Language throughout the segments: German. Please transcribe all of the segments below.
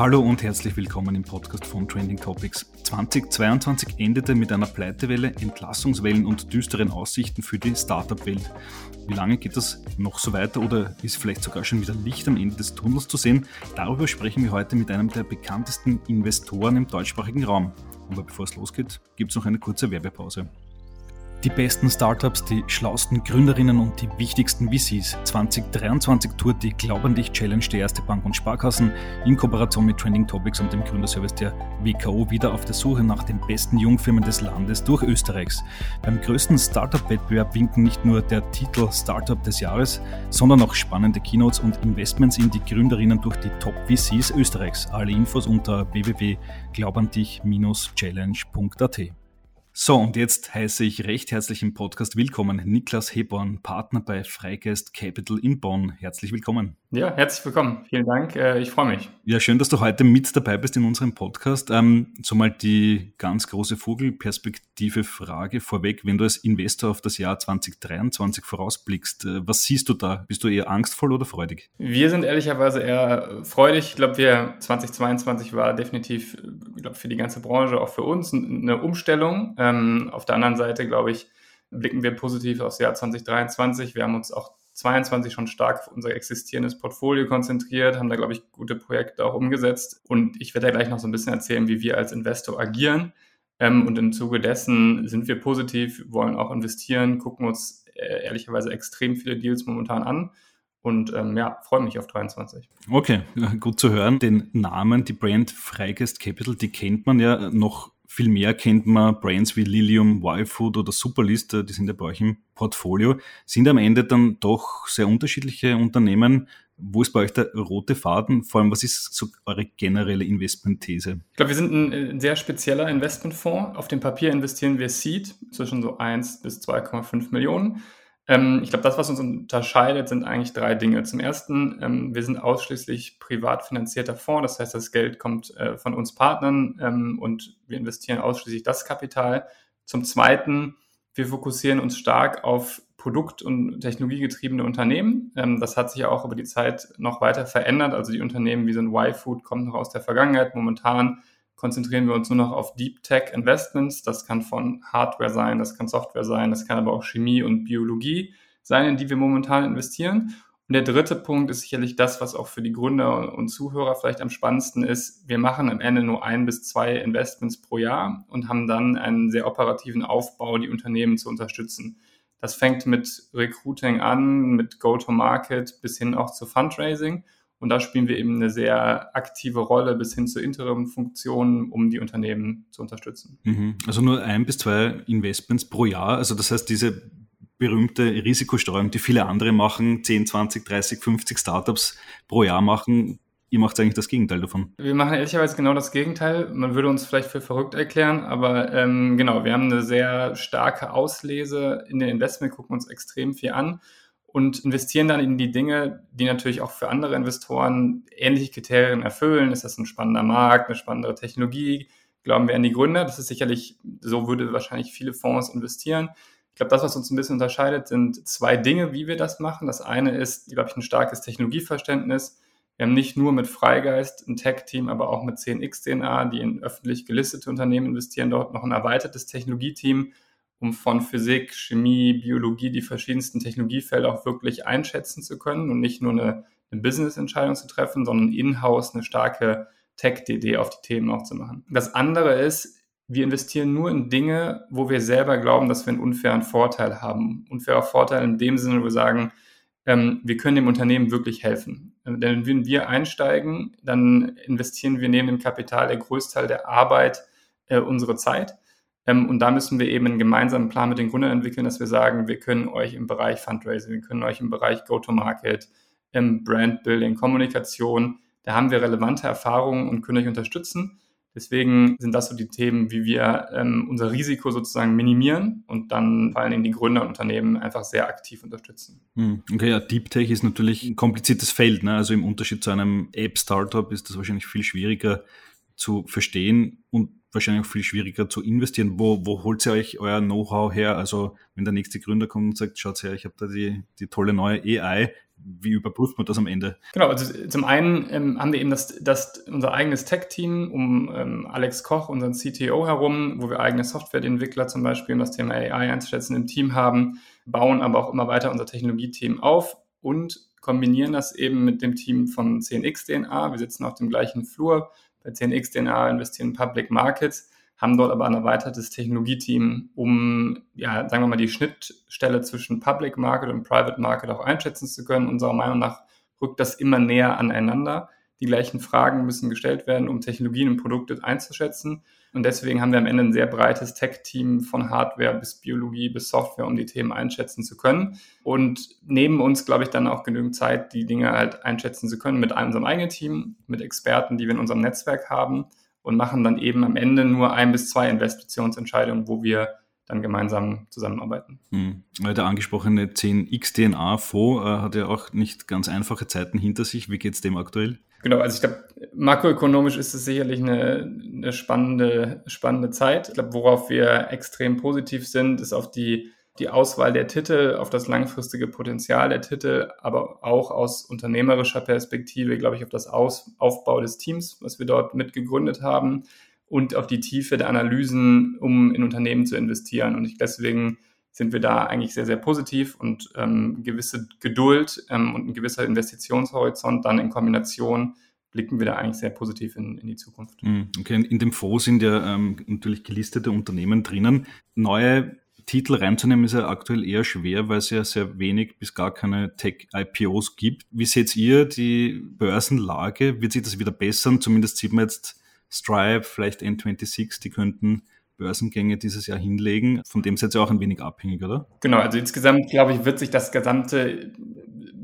Hallo und herzlich willkommen im Podcast von Trending Topics. 2022 endete mit einer Pleitewelle, Entlassungswellen und düsteren Aussichten für die Startup-Welt. Wie lange geht das noch so weiter oder ist vielleicht sogar schon wieder Licht am Ende des Tunnels zu sehen? Darüber sprechen wir heute mit einem der bekanntesten Investoren im deutschsprachigen Raum. Aber bevor es losgeht, gibt es noch eine kurze Werbepause. Die besten Startups, die schlausten Gründerinnen und die wichtigsten VCs. 2023 tourt die Glaub an dich Challenge der Erste Bank und Sparkassen in Kooperation mit Trending Topics und dem Gründerservice der WKO wieder auf der Suche nach den besten Jungfirmen des Landes durch Österreichs. Beim größten Startup-Wettbewerb winken nicht nur der Titel Startup des Jahres, sondern auch spannende Keynotes und Investments in die Gründerinnen durch die Top VCs Österreichs. Alle Infos unter www.glaubandich-challenge.at. So, und jetzt heiße ich recht herzlich im Podcast willkommen Niklas Heborn, Partner bei Freigeist Capital in Bonn. Herzlich willkommen. Ja, herzlich willkommen. Vielen Dank. Äh, ich freue mich. Ja, schön, dass du heute mit dabei bist in unserem Podcast. Ähm, so mal die ganz große Vogelperspektive Frage vorweg. Wenn du als Investor auf das Jahr 2023 vorausblickst, äh, was siehst du da? Bist du eher angstvoll oder freudig? Wir sind ehrlicherweise eher freudig. Ich glaube, wir 2022 war definitiv, ich glaube, für die ganze Branche, auch für uns eine Umstellung. Ähm, auf der anderen Seite, glaube ich, blicken wir positiv aufs Jahr 2023. Wir haben uns auch 22 schon stark auf unser existierendes Portfolio konzentriert, haben da, glaube ich, gute Projekte auch umgesetzt. Und ich werde da gleich noch so ein bisschen erzählen, wie wir als Investor agieren. Ähm, und im Zuge dessen sind wir positiv, wollen auch investieren, gucken uns äh, ehrlicherweise extrem viele Deals momentan an. Und ähm, ja, freue mich auf 23. Okay, gut zu hören. Den Namen, die Brand Freigeist Capital, die kennt man ja noch viel mehr kennt man Brands wie Lilium, YFood oder Superlist, die sind ja bei euch im Portfolio, sind am Ende dann doch sehr unterschiedliche Unternehmen. Wo ist bei euch der rote Faden? Vor allem, was ist so eure generelle Investmentthese? Ich glaube, wir sind ein, ein sehr spezieller Investmentfonds. Auf dem Papier investieren wir Seed zwischen so 1 bis 2,5 Millionen. Ähm, ich glaube, das, was uns unterscheidet, sind eigentlich drei Dinge. Zum ersten, ähm, wir sind ausschließlich privat finanzierter Fonds. Das heißt, das Geld kommt äh, von uns Partnern ähm, und wir investieren ausschließlich das Kapital. Zum zweiten, wir fokussieren uns stark auf produkt- und technologiegetriebene Unternehmen. Ähm, das hat sich auch über die Zeit noch weiter verändert. Also die Unternehmen wie so ein Y-Food kommen noch aus der Vergangenheit. Momentan konzentrieren wir uns nur noch auf Deep Tech Investments. Das kann von Hardware sein, das kann Software sein, das kann aber auch Chemie und Biologie sein, in die wir momentan investieren. Und der dritte Punkt ist sicherlich das, was auch für die Gründer und Zuhörer vielleicht am spannendsten ist. Wir machen am Ende nur ein bis zwei Investments pro Jahr und haben dann einen sehr operativen Aufbau, die Unternehmen zu unterstützen. Das fängt mit Recruiting an, mit Go-to-Market bis hin auch zu Fundraising. Und da spielen wir eben eine sehr aktive Rolle bis hin zu Interim-Funktionen, um die Unternehmen zu unterstützen. Mhm. Also nur ein bis zwei Investments pro Jahr. Also das heißt, diese berühmte Risikostreuung, die viele andere machen, 10, 20, 30, 50 Startups pro Jahr machen, ihr macht eigentlich das Gegenteil davon. Wir machen ehrlicherweise genau das Gegenteil. Man würde uns vielleicht für verrückt erklären, aber ähm, genau, wir haben eine sehr starke Auslese in den Investment, gucken uns extrem viel an und investieren dann in die Dinge, die natürlich auch für andere Investoren ähnliche Kriterien erfüllen. Ist das ein spannender Markt, eine spannende Technologie? Glauben wir an die Gründer? Das ist sicherlich, so würde wahrscheinlich viele Fonds investieren. Ich glaube, das, was uns ein bisschen unterscheidet, sind zwei Dinge, wie wir das machen. Das eine ist, glaube ich, ein starkes Technologieverständnis. Wir haben nicht nur mit Freigeist ein Tech-Team, aber auch mit 10x DNA, die in öffentlich gelistete Unternehmen investieren, dort noch ein erweitertes Technologieteam, um von Physik, Chemie, Biologie, die verschiedensten Technologiefelder auch wirklich einschätzen zu können und nicht nur eine, eine Business-Entscheidung zu treffen, sondern in-house eine starke Tech-DD auf die Themen auch zu machen. Das andere ist, wir investieren nur in Dinge, wo wir selber glauben, dass wir einen unfairen Vorteil haben. Unfairer Vorteil in dem Sinne, wo wir sagen, ähm, wir können dem Unternehmen wirklich helfen. Denn wenn wir einsteigen, dann investieren wir neben dem Kapital der Größteil der Arbeit äh, unsere Zeit. Ähm, und da müssen wir eben einen gemeinsamen Plan mit den Gründern entwickeln, dass wir sagen, wir können euch im Bereich Fundraising, wir können euch im Bereich Go-to-Market, im Brand-Building, Kommunikation, da haben wir relevante Erfahrungen und können euch unterstützen. Deswegen sind das so die Themen, wie wir ähm, unser Risiko sozusagen minimieren und dann vor allen Dingen die Gründer und Unternehmen einfach sehr aktiv unterstützen. Hm, okay, ja, Deep Tech ist natürlich ein kompliziertes Feld. Ne? Also im Unterschied zu einem App-Startup ist das wahrscheinlich viel schwieriger zu verstehen. Und wahrscheinlich auch viel schwieriger zu investieren. Wo, wo holt ihr euch euer Know-how her? Also wenn der nächste Gründer kommt und sagt, schaut her, ich habe da die, die tolle neue AI, wie überprüft man das am Ende? Genau, also zum einen ähm, haben wir eben das, das, unser eigenes Tech-Team um ähm, Alex Koch, unseren CTO herum, wo wir eigene Softwareentwickler zum Beispiel, um das Thema AI einzuschätzen, im Team haben, bauen aber auch immer weiter unser Technologieteam auf und kombinieren das eben mit dem Team von CNX DNA. Wir sitzen auf dem gleichen Flur. Bei CNX DNA investieren Public Markets haben dort aber ein erweitertes Technologieteam, um, ja, sagen wir mal, die Schnittstelle zwischen Public Market und Private Market auch einschätzen zu können. Unserer Meinung nach rückt das immer näher aneinander. Die gleichen Fragen müssen gestellt werden, um Technologien und Produkte einzuschätzen. Und deswegen haben wir am Ende ein sehr breites Tech-Team von Hardware bis Biologie bis Software, um die Themen einschätzen zu können. Und neben uns, glaube ich, dann auch genügend Zeit, die Dinge halt einschätzen zu können mit unserem eigenen Team, mit Experten, die wir in unserem Netzwerk haben und machen dann eben am Ende nur ein bis zwei Investitionsentscheidungen, wo wir dann gemeinsam zusammenarbeiten. Hm. Der angesprochene 10xDNA-Fonds äh, hat ja auch nicht ganz einfache Zeiten hinter sich. Wie geht es dem aktuell? Genau, also ich glaube, makroökonomisch ist es sicherlich eine, eine spannende, spannende Zeit. Ich glaube, worauf wir extrem positiv sind, ist auf die die Auswahl der Titel, auf das langfristige Potenzial der Titel, aber auch aus unternehmerischer Perspektive, glaube ich, auf das aus Aufbau des Teams, was wir dort mitgegründet haben und auf die Tiefe der Analysen, um in Unternehmen zu investieren. Und ich, deswegen sind wir da eigentlich sehr, sehr positiv und ähm, gewisse Geduld ähm, und ein gewisser Investitionshorizont dann in Kombination blicken wir da eigentlich sehr positiv in, in die Zukunft. Hm, okay, in dem Fonds sind ja ähm, natürlich gelistete Unternehmen drinnen. Neue Titel reinzunehmen ist ja aktuell eher schwer, weil es ja sehr wenig bis gar keine Tech-IPOs gibt. Wie seht ihr die Börsenlage? Wird sich das wieder bessern? Zumindest sieht man jetzt Stripe, vielleicht N26, die könnten Börsengänge dieses Jahr hinlegen. Von dem seid ihr auch ein wenig abhängig, oder? Genau, also insgesamt, glaube ich, wird sich das gesamte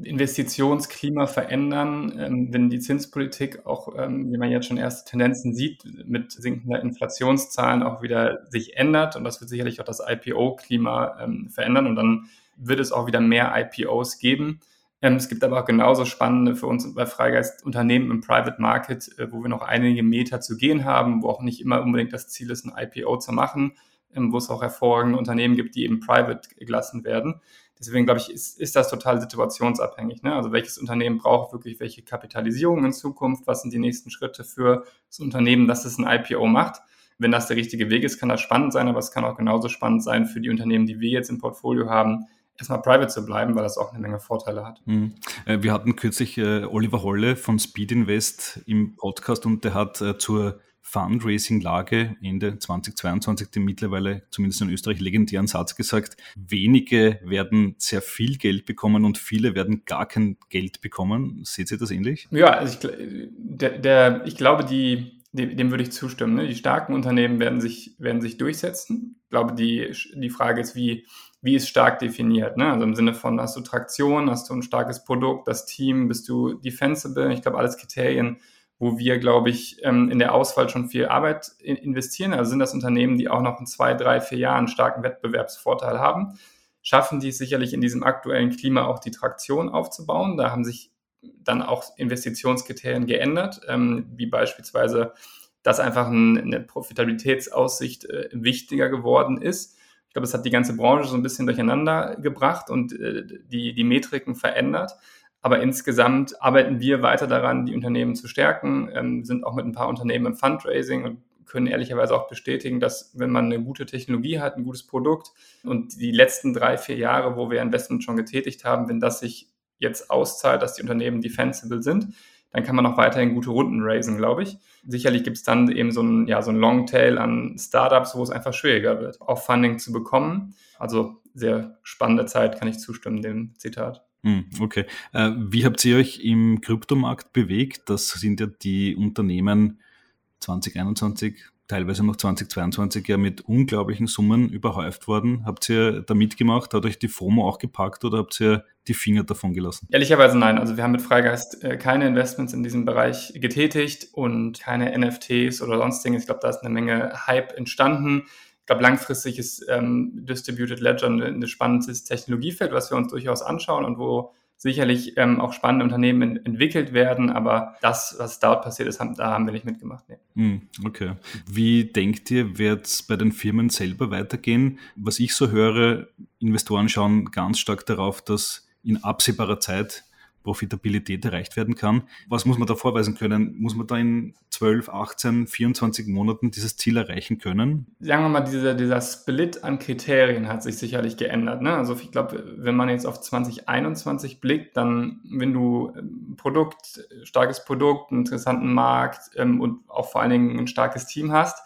Investitionsklima verändern, ähm, wenn die Zinspolitik auch, ähm, wie man jetzt schon erste Tendenzen sieht, mit sinkender Inflationszahlen auch wieder sich ändert. Und das wird sicherlich auch das IPO-Klima ähm, verändern. Und dann wird es auch wieder mehr IPOs geben. Ähm, es gibt aber auch genauso spannende für uns bei Freigeist Unternehmen im Private Market, äh, wo wir noch einige Meter zu gehen haben, wo auch nicht immer unbedingt das Ziel ist, ein IPO zu machen, ähm, wo es auch hervorragende Unternehmen gibt, die eben private gelassen werden. Deswegen glaube ich, ist, ist das total situationsabhängig. Ne? Also welches Unternehmen braucht wirklich welche Kapitalisierung in Zukunft? Was sind die nächsten Schritte für das Unternehmen, dass es ein IPO macht? Wenn das der richtige Weg ist, kann das spannend sein, aber es kann auch genauso spannend sein für die Unternehmen, die wir jetzt im Portfolio haben, erstmal private zu bleiben, weil das auch eine Menge Vorteile hat. Mhm. Wir hatten kürzlich äh, Oliver Holle von Speed Invest im Podcast und der hat äh, zur Fundraising-Lage Ende 2022 den mittlerweile zumindest in Österreich legendären Satz gesagt, wenige werden sehr viel Geld bekommen und viele werden gar kein Geld bekommen. Seht ihr das ähnlich? Ja, also ich, der, der, ich glaube, die, dem, dem würde ich zustimmen. Ne? Die starken Unternehmen werden sich, werden sich durchsetzen. Ich glaube, die, die Frage ist, wie, wie ist stark definiert? Ne? Also im Sinne von, hast du Traktion, hast du ein starkes Produkt, das Team, bist du defensible? Ich glaube, alles Kriterien, wo wir, glaube ich, ähm, in der Auswahl schon viel Arbeit investieren. Also sind das Unternehmen, die auch noch in zwei, drei, vier Jahren starken Wettbewerbsvorteil haben. Schaffen die es sicherlich in diesem aktuellen Klima auch die Traktion aufzubauen. Da haben sich dann auch Investitionskriterien geändert, ähm, wie beispielsweise, dass einfach eine Profitabilitätsaussicht äh, wichtiger geworden ist. Ich glaube, es hat die ganze Branche so ein bisschen durcheinander gebracht und äh, die, die Metriken verändert. Aber insgesamt arbeiten wir weiter daran, die Unternehmen zu stärken, ähm, sind auch mit ein paar Unternehmen im Fundraising und können ehrlicherweise auch bestätigen, dass wenn man eine gute Technologie hat, ein gutes Produkt und die letzten drei, vier Jahre, wo wir Investment schon getätigt haben, wenn das sich jetzt auszahlt, dass die Unternehmen defensible sind, dann kann man auch weiterhin gute Runden raisen, glaube ich. Sicherlich gibt es dann eben so ein, ja, so ein Longtail an Startups, wo es einfach schwieriger wird, auch Funding zu bekommen. Also sehr spannende Zeit, kann ich zustimmen dem Zitat. Hm, okay. Äh, wie habt ihr euch im Kryptomarkt bewegt? Das sind ja die Unternehmen 2021, teilweise noch 2022 ja mit unglaublichen Summen überhäuft worden. Habt ihr da mitgemacht? Hat euch die FOMO auch gepackt oder habt ihr die Finger davon gelassen? Ehrlicherweise nein. Also wir haben mit Freigeist äh, keine Investments in diesem Bereich getätigt und keine NFTs oder sonstiges. Ich glaube, da ist eine Menge Hype entstanden. Ich glaube, langfristig ist ähm, Distributed Ledger ein, ein spannendes Technologiefeld, was wir uns durchaus anschauen und wo sicherlich ähm, auch spannende Unternehmen in, entwickelt werden, aber das, was dort passiert ist, haben, da haben wir nicht mitgemacht. Nee. Hm, okay. Wie denkt ihr, wird es bei den Firmen selber weitergehen? Was ich so höre, Investoren schauen ganz stark darauf, dass in absehbarer Zeit Profitabilität erreicht werden kann. Was muss man da vorweisen können? Muss man da in 12, 18, 24 Monaten dieses Ziel erreichen können? Sagen wir mal, dieser, dieser Split an Kriterien hat sich sicherlich geändert. Ne? Also ich glaube, wenn man jetzt auf 2021 blickt, dann, wenn du ähm, Produkt, starkes Produkt, einen interessanten Markt ähm, und auch vor allen Dingen ein starkes Team hast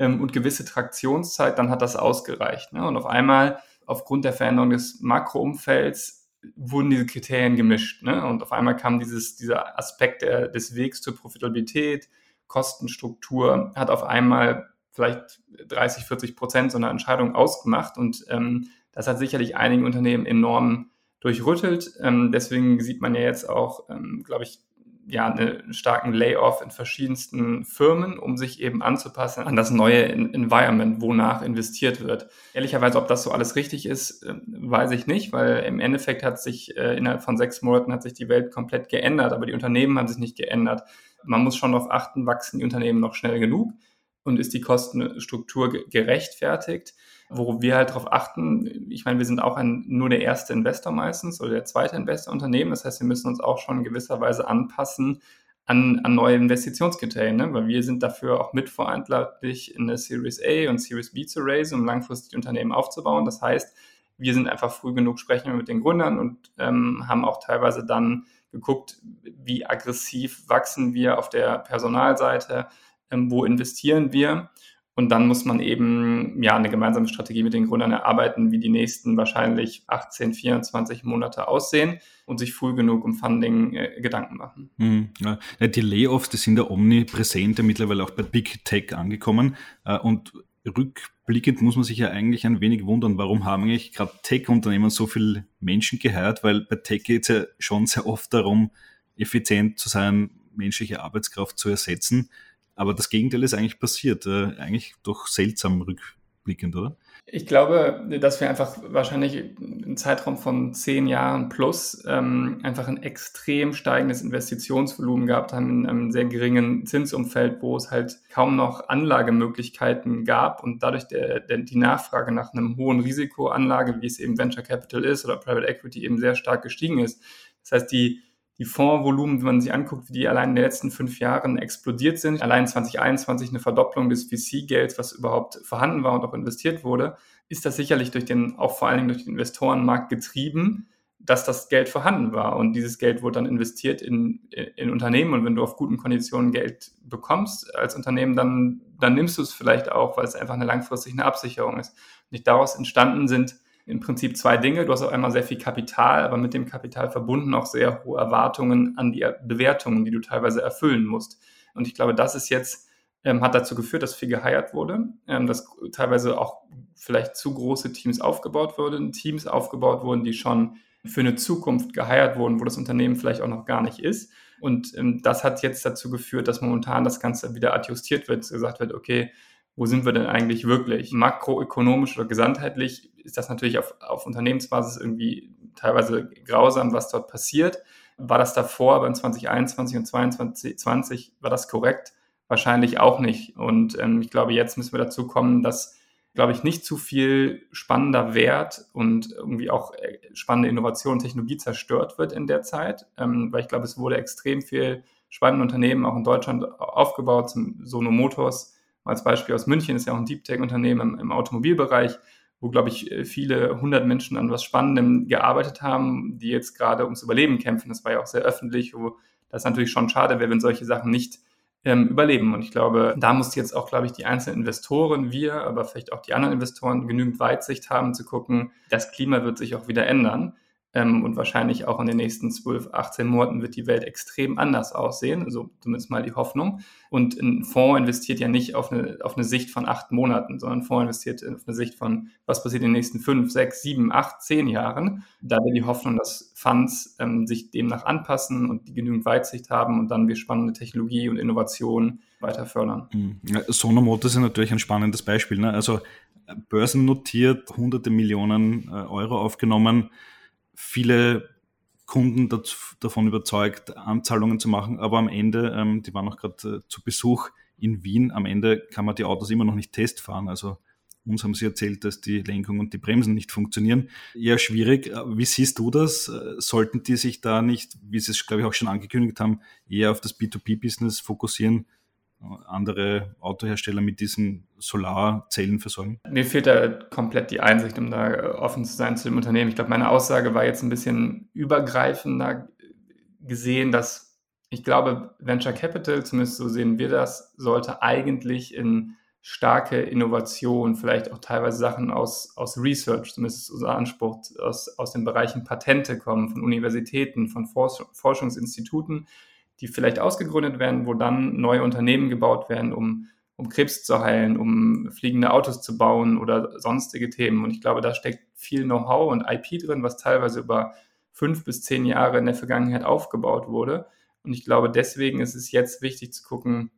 ähm, und gewisse Traktionszeit, dann hat das ausgereicht. Ne? Und auf einmal aufgrund der Veränderung des Makroumfelds wurden diese Kriterien gemischt. Ne? Und auf einmal kam dieses, dieser Aspekt der, des Wegs zur Profitabilität, Kostenstruktur, hat auf einmal vielleicht 30, 40 Prozent so einer Entscheidung ausgemacht. Und ähm, das hat sicherlich einigen Unternehmen enorm durchrüttelt. Ähm, deswegen sieht man ja jetzt auch, ähm, glaube ich, ja, einen starken Layoff in verschiedensten Firmen, um sich eben anzupassen an das neue Environment, wonach investiert wird. Ehrlicherweise, ob das so alles richtig ist, äh, weiß ich nicht, weil im Endeffekt hat sich äh, innerhalb von sechs Monaten hat sich die Welt komplett geändert, aber die Unternehmen haben sich nicht geändert. Man muss schon darauf achten, wachsen die Unternehmen noch schnell genug und ist die Kostenstruktur gerechtfertigt? Wo wir halt darauf achten, ich meine, wir sind auch ein, nur der erste Investor meistens oder der zweite Investorunternehmen. Das heißt, wir müssen uns auch schon in gewisser Weise anpassen an, an neue Investitionskriterien, ne? weil wir sind dafür auch mitverantwortlich, in eine Series A und Series B zu raisen, um langfristig Unternehmen aufzubauen. Das heißt, wir sind einfach früh genug, sprechen mit den Gründern und ähm, haben auch teilweise dann geguckt, wie aggressiv wachsen wir auf der Personalseite, ähm, wo investieren wir und dann muss man eben ja eine gemeinsame Strategie mit den Gründern erarbeiten, wie die nächsten wahrscheinlich 18, 24 Monate aussehen und sich früh genug um Funding äh, Gedanken machen. Mhm, ja. Die Layoffs, die sind ja omnipräsent, mittlerweile auch bei Big Tech angekommen. Äh, und rückblickend muss man sich ja eigentlich ein wenig wundern, warum haben eigentlich gerade Tech-Unternehmen so viele Menschen geheiert, weil bei Tech geht es ja schon sehr oft darum, effizient zu sein, menschliche Arbeitskraft zu ersetzen. Aber das Gegenteil ist eigentlich passiert. Äh, eigentlich doch seltsam rückblickend, oder? Ich glaube, dass wir einfach wahrscheinlich im Zeitraum von zehn Jahren plus ähm, einfach ein extrem steigendes Investitionsvolumen gehabt haben in einem sehr geringen Zinsumfeld, wo es halt kaum noch Anlagemöglichkeiten gab und dadurch der, der, die Nachfrage nach einem hohen Risikoanlage, wie es eben Venture Capital ist oder Private Equity eben sehr stark gestiegen ist. Das heißt, die die Fondsvolumen, wenn man sich anguckt, wie die allein in den letzten fünf Jahren explodiert sind, allein 2021 eine Verdopplung des VC-Gelds, was überhaupt vorhanden war und auch investiert wurde, ist das sicherlich durch den, auch vor allen Dingen durch den Investorenmarkt getrieben, dass das Geld vorhanden war. Und dieses Geld wurde dann investiert in, in Unternehmen. Und wenn du auf guten Konditionen Geld bekommst als Unternehmen, dann, dann nimmst du es vielleicht auch, weil es einfach eine langfristige Absicherung ist. Und daraus entstanden sind im Prinzip zwei Dinge. Du hast auf einmal sehr viel Kapital, aber mit dem Kapital verbunden auch sehr hohe Erwartungen an die Bewertungen, die du teilweise erfüllen musst. Und ich glaube, das ist jetzt, ähm, hat dazu geführt, dass viel geheiert wurde, ähm, dass teilweise auch vielleicht zu große Teams aufgebaut wurden, Teams aufgebaut wurden, die schon für eine Zukunft geheiert wurden, wo das Unternehmen vielleicht auch noch gar nicht ist. Und ähm, das hat jetzt dazu geführt, dass momentan das Ganze wieder adjustiert wird, gesagt wird, okay, wo sind wir denn eigentlich wirklich? Makroökonomisch oder gesamtheitlich ist das natürlich auf, auf Unternehmensbasis irgendwie teilweise grausam, was dort passiert. War das davor, aber in 2021 und 2022 war das korrekt? Wahrscheinlich auch nicht. Und ähm, ich glaube, jetzt müssen wir dazu kommen, dass, glaube ich, nicht zu viel spannender Wert und irgendwie auch äh, spannende Innovation und Technologie zerstört wird in der Zeit. Ähm, weil ich glaube, es wurde extrem viel spannende Unternehmen auch in Deutschland aufgebaut, zum Sono Motors, als Beispiel aus München ist ja auch ein Deep Tech-Unternehmen im, im, Automobilbereich, wo, glaube ich, viele hundert Menschen an was Spannendem gearbeitet haben, die jetzt gerade ums Überleben kämpfen. Das war ja auch sehr öffentlich, wo das natürlich schon schade wäre, wenn solche Sachen nicht ähm, überleben. Und ich glaube, da muss jetzt auch, glaube ich, die einzelnen Investoren, wir, aber vielleicht auch die anderen Investoren genügend Weitsicht haben, zu gucken, das Klima wird sich auch wieder ändern. Ähm, und wahrscheinlich auch in den nächsten 12, 18 Monaten wird die Welt extrem anders aussehen, also zumindest mal die Hoffnung. Und ein Fonds investiert ja nicht auf eine, auf eine Sicht von acht Monaten, sondern ein Fonds investiert auf eine Sicht von, was passiert in den nächsten fünf, sechs, sieben, acht, zehn Jahren. Da wäre die Hoffnung, dass Funds ähm, sich demnach anpassen und die genügend Weitsicht haben und dann wir spannende Technologie und Innovation weiter fördern. Mhm. Ja, Sono Motors ist natürlich ein spannendes Beispiel. Ne? Also börsennotiert, hunderte Millionen äh, Euro aufgenommen viele Kunden davon überzeugt, Anzahlungen zu machen, aber am Ende, ähm, die waren auch gerade äh, zu Besuch in Wien, am Ende kann man die Autos immer noch nicht testfahren. Also uns haben sie erzählt, dass die Lenkung und die Bremsen nicht funktionieren. Eher schwierig. Wie siehst du das? Sollten die sich da nicht, wie sie es, glaube ich, auch schon angekündigt haben, eher auf das B2B-Business fokussieren, andere Autohersteller mit diesen Solarzellen versorgen? Mir fehlt da komplett die Einsicht, um da offen zu sein zu dem Unternehmen. Ich glaube, meine Aussage war jetzt ein bisschen übergreifender gesehen, dass ich glaube, Venture Capital, zumindest so sehen wir das, sollte eigentlich in starke Innovation, vielleicht auch teilweise Sachen aus, aus Research, zumindest ist unser Anspruch, aus, aus den Bereichen Patente kommen, von Universitäten, von Forschungsinstituten, die vielleicht ausgegründet werden, wo dann neue Unternehmen gebaut werden, um, um Krebs zu heilen, um fliegende Autos zu bauen oder sonstige Themen. Und ich glaube, da steckt viel Know-how und IP drin, was teilweise über fünf bis zehn Jahre in der Vergangenheit aufgebaut wurde. Und ich glaube, deswegen ist es jetzt wichtig zu gucken,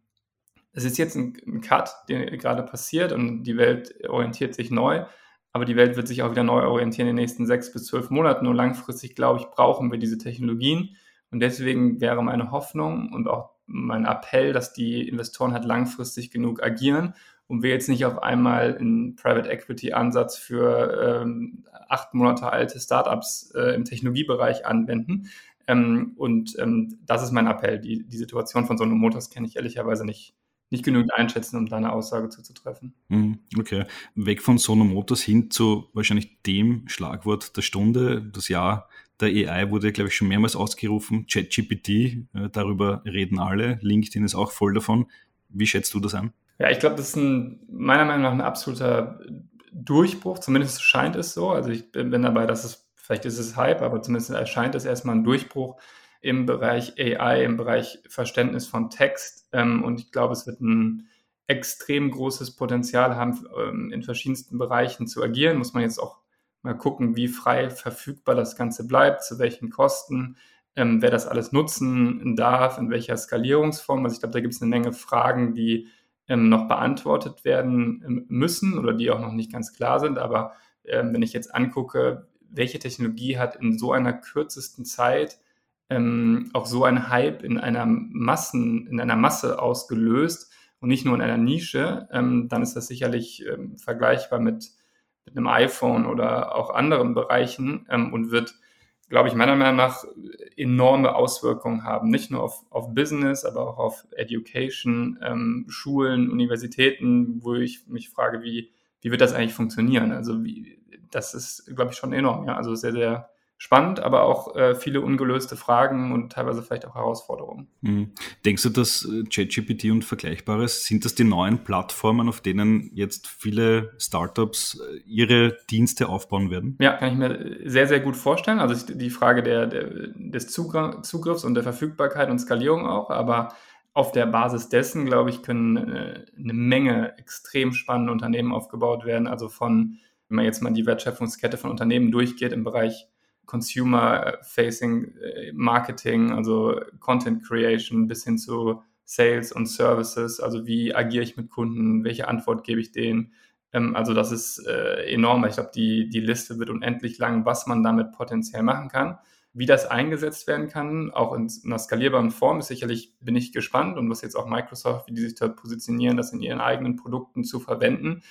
es ist jetzt ein, ein Cut, der gerade passiert und die Welt orientiert sich neu, aber die Welt wird sich auch wieder neu orientieren in den nächsten sechs bis zwölf Monaten. Und langfristig, glaube ich, brauchen wir diese Technologien. Und deswegen wäre meine Hoffnung und auch mein Appell, dass die Investoren halt langfristig genug agieren und wir jetzt nicht auf einmal einen Private Equity Ansatz für ähm, acht Monate alte Startups äh, im Technologiebereich anwenden. Ähm, und ähm, das ist mein Appell. Die, die Situation von Sono Motors kenne ich ehrlicherweise nicht nicht genügend einschätzen, um da eine Aussage zuzutreffen. Mhm, okay. Weg von Sono Motors hin zu wahrscheinlich dem Schlagwort der Stunde, das Jahr der AI wurde, glaube ich, schon mehrmals ausgerufen. ChatGPT, äh, darüber reden alle. LinkedIn ist auch voll davon. Wie schätzt du das an? Ja, ich glaube, das ist ein, meiner Meinung nach ein absoluter Durchbruch. Zumindest scheint es so. Also ich bin, bin dabei, dass es, vielleicht ist es Hype, aber zumindest erscheint es erstmal ein Durchbruch im Bereich AI, im Bereich Verständnis von Text. Ähm, und ich glaube, es wird ein extrem großes Potenzial haben, ähm, in verschiedensten Bereichen zu agieren. Muss man jetzt auch mal gucken, wie frei verfügbar das Ganze bleibt, zu welchen Kosten, ähm, wer das alles nutzen darf, in welcher Skalierungsform. Also ich glaube, da gibt es eine Menge Fragen, die ähm, noch beantwortet werden ähm, müssen oder die auch noch nicht ganz klar sind. Aber ähm, wenn ich jetzt angucke, welche Technologie hat in so einer kürzesten Zeit ähm, auch so ein Hype in einer Massen, in einer Masse ausgelöst und nicht nur in einer Nische, ähm, dann ist das sicherlich vergleichbar mit, mit einem iPhone oder auch anderen Bereichen ähm, und wird, glaube ich, meiner Meinung nach enorme Auswirkungen haben. Nicht nur auf, auf Business, aber auch auf Education, ähm, Schulen, Universitäten, wo ich mich frage, wie, wie wird das eigentlich funktionieren? Also wie, das ist, glaube ich, schon enorm. Ja? Also sehr, sehr spannend, aber auch äh, viele ungelöste Fragen und teilweise vielleicht auch Herausforderungen. Mhm. Denkst du, dass äh, ChatGPT und Vergleichbares, sind das die neuen Plattformen, auf denen jetzt viele Startups äh, ihre Dienste aufbauen werden? Ja, kann ich mir sehr, sehr gut vorstellen. Also die Frage der, der, des Zugriffs und der Verfügbarkeit und Skalierung auch, aber auf der Basis dessen, glaube ich, können äh, eine Menge extrem spannende Unternehmen aufgebaut werden. Also von, wenn man jetzt mal die Wertschöpfungskette von Unternehmen durchgeht im Bereich Consumer-Facing äh, Marketing, also Content Creation bis hin zu Sales und Services, also wie agiere ich mit Kunden, welche Antwort gebe ich denen. Ähm, also das ist äh, enorm. Ich glaube, die, die Liste wird unendlich lang, was man damit potenziell machen kann. Wie das eingesetzt werden kann, auch in einer skalierbaren Form, ist sicherlich, bin ich gespannt und was jetzt auch Microsoft, wie die sich dort positionieren, das in ihren eigenen Produkten zu verwenden.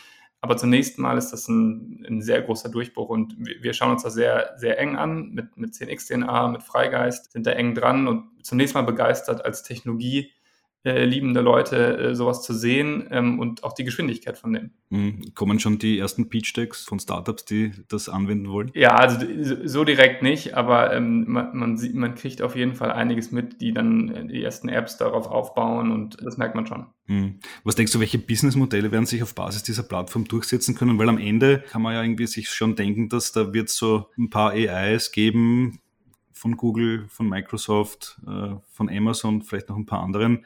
Aber zunächst mal ist das ein, ein, sehr großer Durchbruch und wir schauen uns das sehr, sehr eng an mit, mit 10x-DNA, mit Freigeist, sind da eng dran und zunächst mal begeistert als Technologie äh, liebende Leute, äh, sowas zu sehen ähm, und auch die Geschwindigkeit von denen. Mhm. Kommen schon die ersten Pitch-Decks von Startups, die das anwenden wollen? Ja, also so direkt nicht, aber ähm, man, man, sieht, man kriegt auf jeden Fall einiges mit, die dann äh, die ersten Apps darauf aufbauen und das merkt man schon. Mhm. Was denkst du, welche Businessmodelle werden sich auf Basis dieser Plattform durchsetzen können? Weil am Ende kann man ja irgendwie sich schon denken, dass da wird so ein paar AIs geben, von Google, von Microsoft, von Amazon, vielleicht noch ein paar anderen,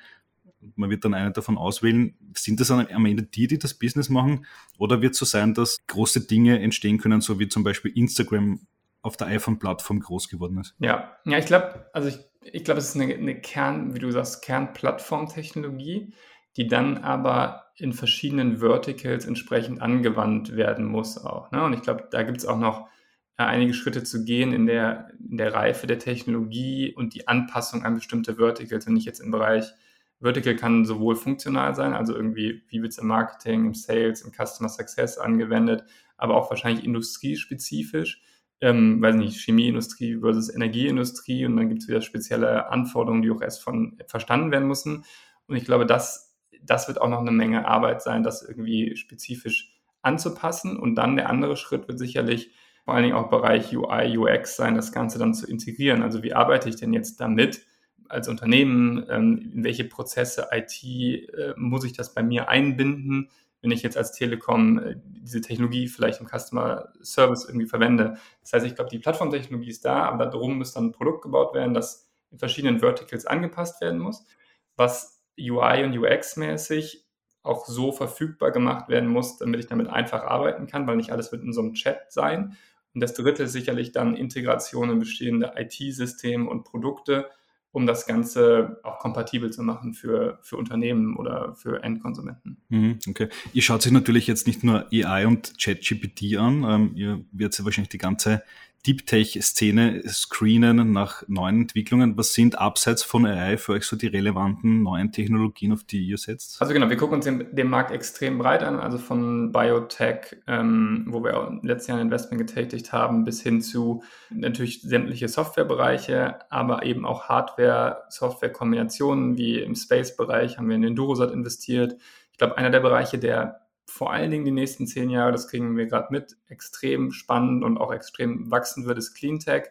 man wird dann einen davon auswählen. Sind das am Ende die, die das Business machen? Oder wird es so sein, dass große Dinge entstehen können, so wie zum Beispiel Instagram auf der iPhone-Plattform groß geworden ist? Ja, ja ich glaube, also ich, ich glaube, es ist eine, eine Kern, wie du sagst, Kernplattformtechnologie, die dann aber in verschiedenen Verticals entsprechend angewandt werden muss auch. Ne? Und ich glaube, da gibt es auch noch äh, einige Schritte zu gehen in der, in der Reife der Technologie und die Anpassung an bestimmte Verticals. Wenn ich jetzt im Bereich Vertical kann sowohl funktional sein, also irgendwie, wie wird es im Marketing, im Sales, im Customer Success angewendet, aber auch wahrscheinlich industriespezifisch. Ähm, weiß nicht, Chemieindustrie versus Energieindustrie und dann gibt es wieder spezielle Anforderungen, die auch erst von verstanden werden müssen. Und ich glaube, das, das wird auch noch eine Menge Arbeit sein, das irgendwie spezifisch anzupassen. Und dann der andere Schritt wird sicherlich vor allen Dingen auch Bereich UI, UX sein, das Ganze dann zu integrieren. Also wie arbeite ich denn jetzt damit als Unternehmen? Ähm, in welche Prozesse IT äh, muss ich das bei mir einbinden? wenn ich jetzt als Telekom äh, diese Technologie vielleicht im Customer Service irgendwie verwende. Das heißt, ich glaube, die Plattformtechnologie ist da, aber darum muss dann ein Produkt gebaut werden, das in verschiedenen Verticals angepasst werden muss, was UI und UX-mäßig auch so verfügbar gemacht werden muss, damit ich damit einfach arbeiten kann, weil nicht alles wird in so einem Chat sein. Und das dritte ist sicherlich dann Integration in bestehende IT-Systeme und Produkte, um das Ganze auch kompatibel zu machen für, für Unternehmen oder für Endkonsumenten. Mhm, okay. Ihr schaut sich natürlich jetzt nicht nur AI und ChatGPT an, ähm, ihr werdet ja wahrscheinlich die ganze Deep Tech-Szene screenen nach neuen Entwicklungen. Was sind abseits von AI für euch so die relevanten neuen Technologien, auf die ihr setzt? Also genau, wir gucken uns den, den Markt extrem breit an, also von Biotech, ähm, wo wir im letzten Jahr ein Investment getätigt haben, bis hin zu natürlich sämtliche Softwarebereiche, aber eben auch Hardware-Software-Kombinationen, wie im Space-Bereich haben wir in Endurosat investiert. Ich glaube, einer der Bereiche, der vor allen Dingen die nächsten zehn Jahre, das kriegen wir gerade mit, extrem spannend und auch extrem wachsen wird, ist Cleantech.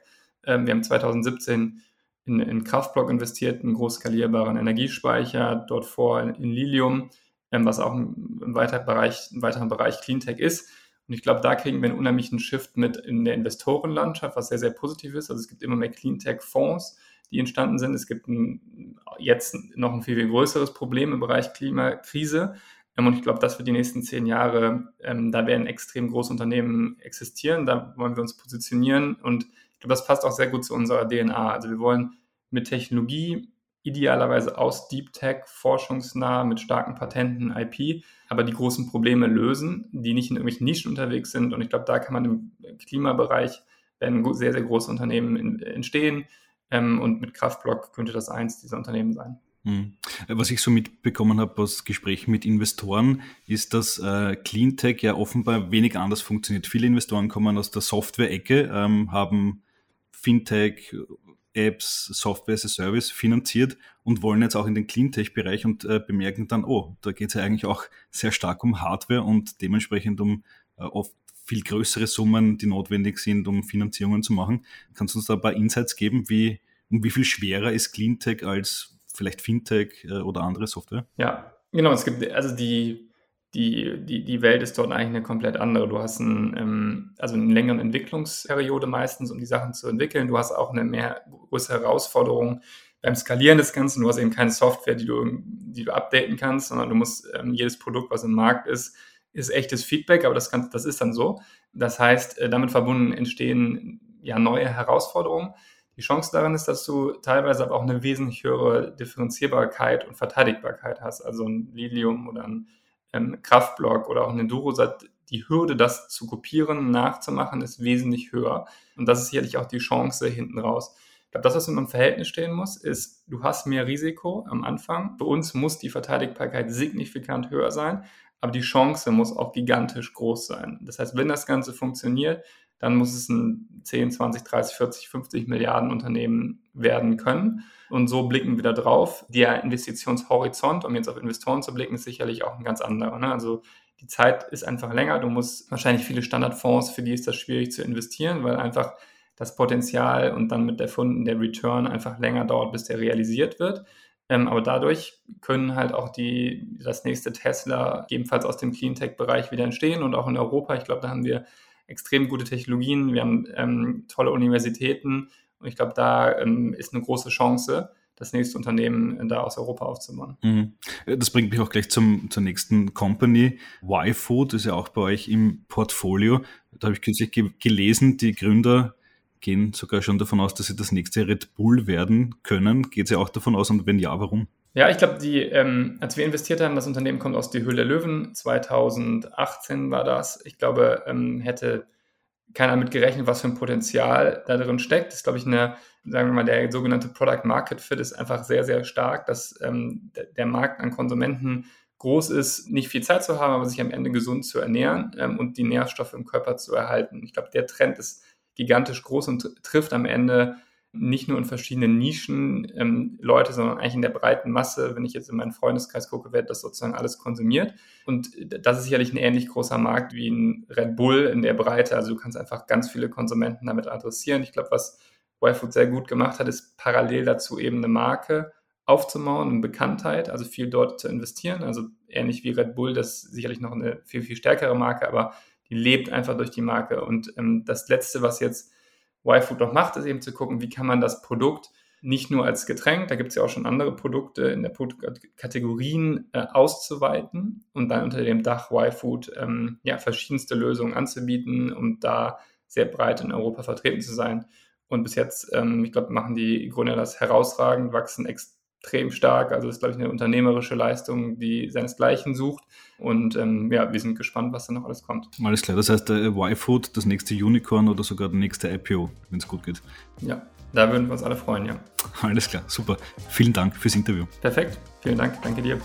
Ähm, wir haben 2017 in, in Kraftblock investiert, einen groß skalierbaren Energiespeicher, dort vor in, in Lilium, ähm, was auch ein, ein, weiterer Bereich, ein weiterer Bereich Cleantech ist. Und ich glaube, da kriegen wir einen unheimlichen Shift mit in der Investorenlandschaft, was sehr, sehr positiv ist. Also es gibt immer mehr Cleantech-Fonds, die entstanden sind. Es gibt ein, jetzt noch ein viel, viel größeres Problem im Bereich Klimakrise. Ähm, und ich glaube, das wird die nächsten zehn Jahre, ähm, da werden extrem große Unternehmen existieren, da wollen wir uns positionieren und ich glaube, das passt auch sehr gut zu unserer DNA. Also wir wollen mit Technologie idealerweise aus Deep Tech, forschungsnah, mit starken Patenten, IP, aber die großen Probleme lösen, die nicht in irgendwelchen Nischen unterwegs sind. Und ich glaube, da kann man im Klimabereich werden sehr, sehr große Unternehmen entstehen. Ähm, und mit Kraftblock könnte das eins dieser Unternehmen sein. Hm. Was ich so mitbekommen habe aus Gesprächen mit Investoren, ist, dass äh, Cleantech ja offenbar wenig anders funktioniert. Viele Investoren kommen aus der Software-Ecke, ähm, haben Fintech, Apps, Software as a Service finanziert und wollen jetzt auch in den Cleantech-Bereich und äh, bemerken dann, oh, da geht es ja eigentlich auch sehr stark um Hardware und dementsprechend um äh, oft viel größere Summen, die notwendig sind, um Finanzierungen zu machen. Kannst du uns da ein paar Insights geben, wie, um wie viel schwerer ist Cleantech als vielleicht Fintech äh, oder andere Software? Ja, genau. Es gibt also die, die, die, die Welt ist dort eigentlich eine komplett andere. Du hast ein, ähm, also eine längere Entwicklungsperiode meistens, um die Sachen zu entwickeln. Du hast auch eine mehr größere Herausforderung beim Skalieren des Ganzen. Du hast eben keine Software, die du, die du updaten kannst, sondern du musst ähm, jedes Produkt, was im Markt ist, ist echtes Feedback, aber das, kann, das ist dann so. Das heißt, äh, damit verbunden entstehen ja neue Herausforderungen. Die Chance daran ist, dass du teilweise aber auch eine wesentlich höhere Differenzierbarkeit und Verteidigbarkeit hast. Also ein Lilium oder ein ähm, Kraftblock oder auch ein Endurosat, die Hürde, das zu kopieren, nachzumachen, ist wesentlich höher. Und das ist sicherlich auch die Chance hinten raus. Ich glaube, das, was im Verhältnis stehen muss, ist, du hast mehr Risiko am Anfang. Für uns muss die Verteidigbarkeit signifikant höher sein, aber die Chance muss auch gigantisch groß sein. Das heißt, wenn das Ganze funktioniert, dann muss es ein 10, 20, 30, 40, 50 Milliarden Unternehmen werden können. Und so blicken wir da drauf. Der Investitionshorizont, um jetzt auf Investoren zu blicken, ist sicherlich auch ein ganz anderer. Ne? Also die Zeit ist einfach länger. Du musst wahrscheinlich viele Standardfonds, für die ist das schwierig zu investieren, weil einfach das Potenzial und dann mit der Funden der Return einfach länger dauert, bis der realisiert wird. Ähm, aber dadurch können halt auch die, das nächste Tesla ebenfalls aus dem Cleantech-Bereich wieder entstehen und auch in Europa. Ich glaube, da haben wir extrem gute Technologien, wir haben ähm, tolle Universitäten und ich glaube, da ähm, ist eine große Chance, das nächste Unternehmen da aus Europa aufzubauen. Mhm. Das bringt mich auch gleich zum, zur nächsten Company. Y-Food ist ja auch bei euch im Portfolio. Da habe ich kürzlich ge gelesen, die Gründer gehen sogar schon davon aus, dass sie das nächste Red Bull werden können. Geht sie auch davon aus und wenn ja, warum? Ja, ich glaube, die, ähm, als wir investiert haben, das Unternehmen kommt aus die Höhle der Löwen. 2018 war das. Ich glaube, ähm, hätte keiner damit gerechnet, was für ein Potenzial da drin steckt. Das ist, glaube ich, eine, sagen wir mal, der sogenannte Product Market Fit ist einfach sehr, sehr stark, dass ähm, der Markt an Konsumenten groß ist, nicht viel Zeit zu haben, aber sich am Ende gesund zu ernähren ähm, und die Nährstoffe im Körper zu erhalten. Ich glaube, der Trend ist gigantisch groß und trifft am Ende nicht nur in verschiedenen Nischen ähm, Leute, sondern eigentlich in der breiten Masse. Wenn ich jetzt in meinen Freundeskreis gucke, wird das sozusagen alles konsumiert. Und das ist sicherlich ein ähnlich großer Markt wie ein Red Bull in der Breite. Also du kannst einfach ganz viele Konsumenten damit adressieren. Ich glaube, was YFood sehr gut gemacht hat, ist parallel dazu eben eine Marke aufzubauen, eine Bekanntheit, also viel dort zu investieren. Also ähnlich wie Red Bull, das ist sicherlich noch eine viel, viel stärkere Marke, aber die lebt einfach durch die Marke. Und ähm, das Letzte, was jetzt YFood noch macht, ist eben zu gucken, wie kann man das Produkt nicht nur als Getränk, da gibt es ja auch schon andere Produkte in der Produktkategorien äh, auszuweiten und dann unter dem Dach YFood ähm, ja, verschiedenste Lösungen anzubieten, um da sehr breit in Europa vertreten zu sein. Und bis jetzt, ähm, ich glaube, machen die Gründer das herausragend, wachsen extrem extrem stark. Also das ist, glaube ich, eine unternehmerische Leistung, die seinesgleichen sucht. Und ähm, ja, wir sind gespannt, was da noch alles kommt. Alles klar, das heißt, der Y-Food, das nächste Unicorn oder sogar der nächste IPO, wenn es gut geht. Ja, da würden wir uns alle freuen, ja. Alles klar, super. Vielen Dank fürs Interview. Perfekt, vielen Dank, danke dir.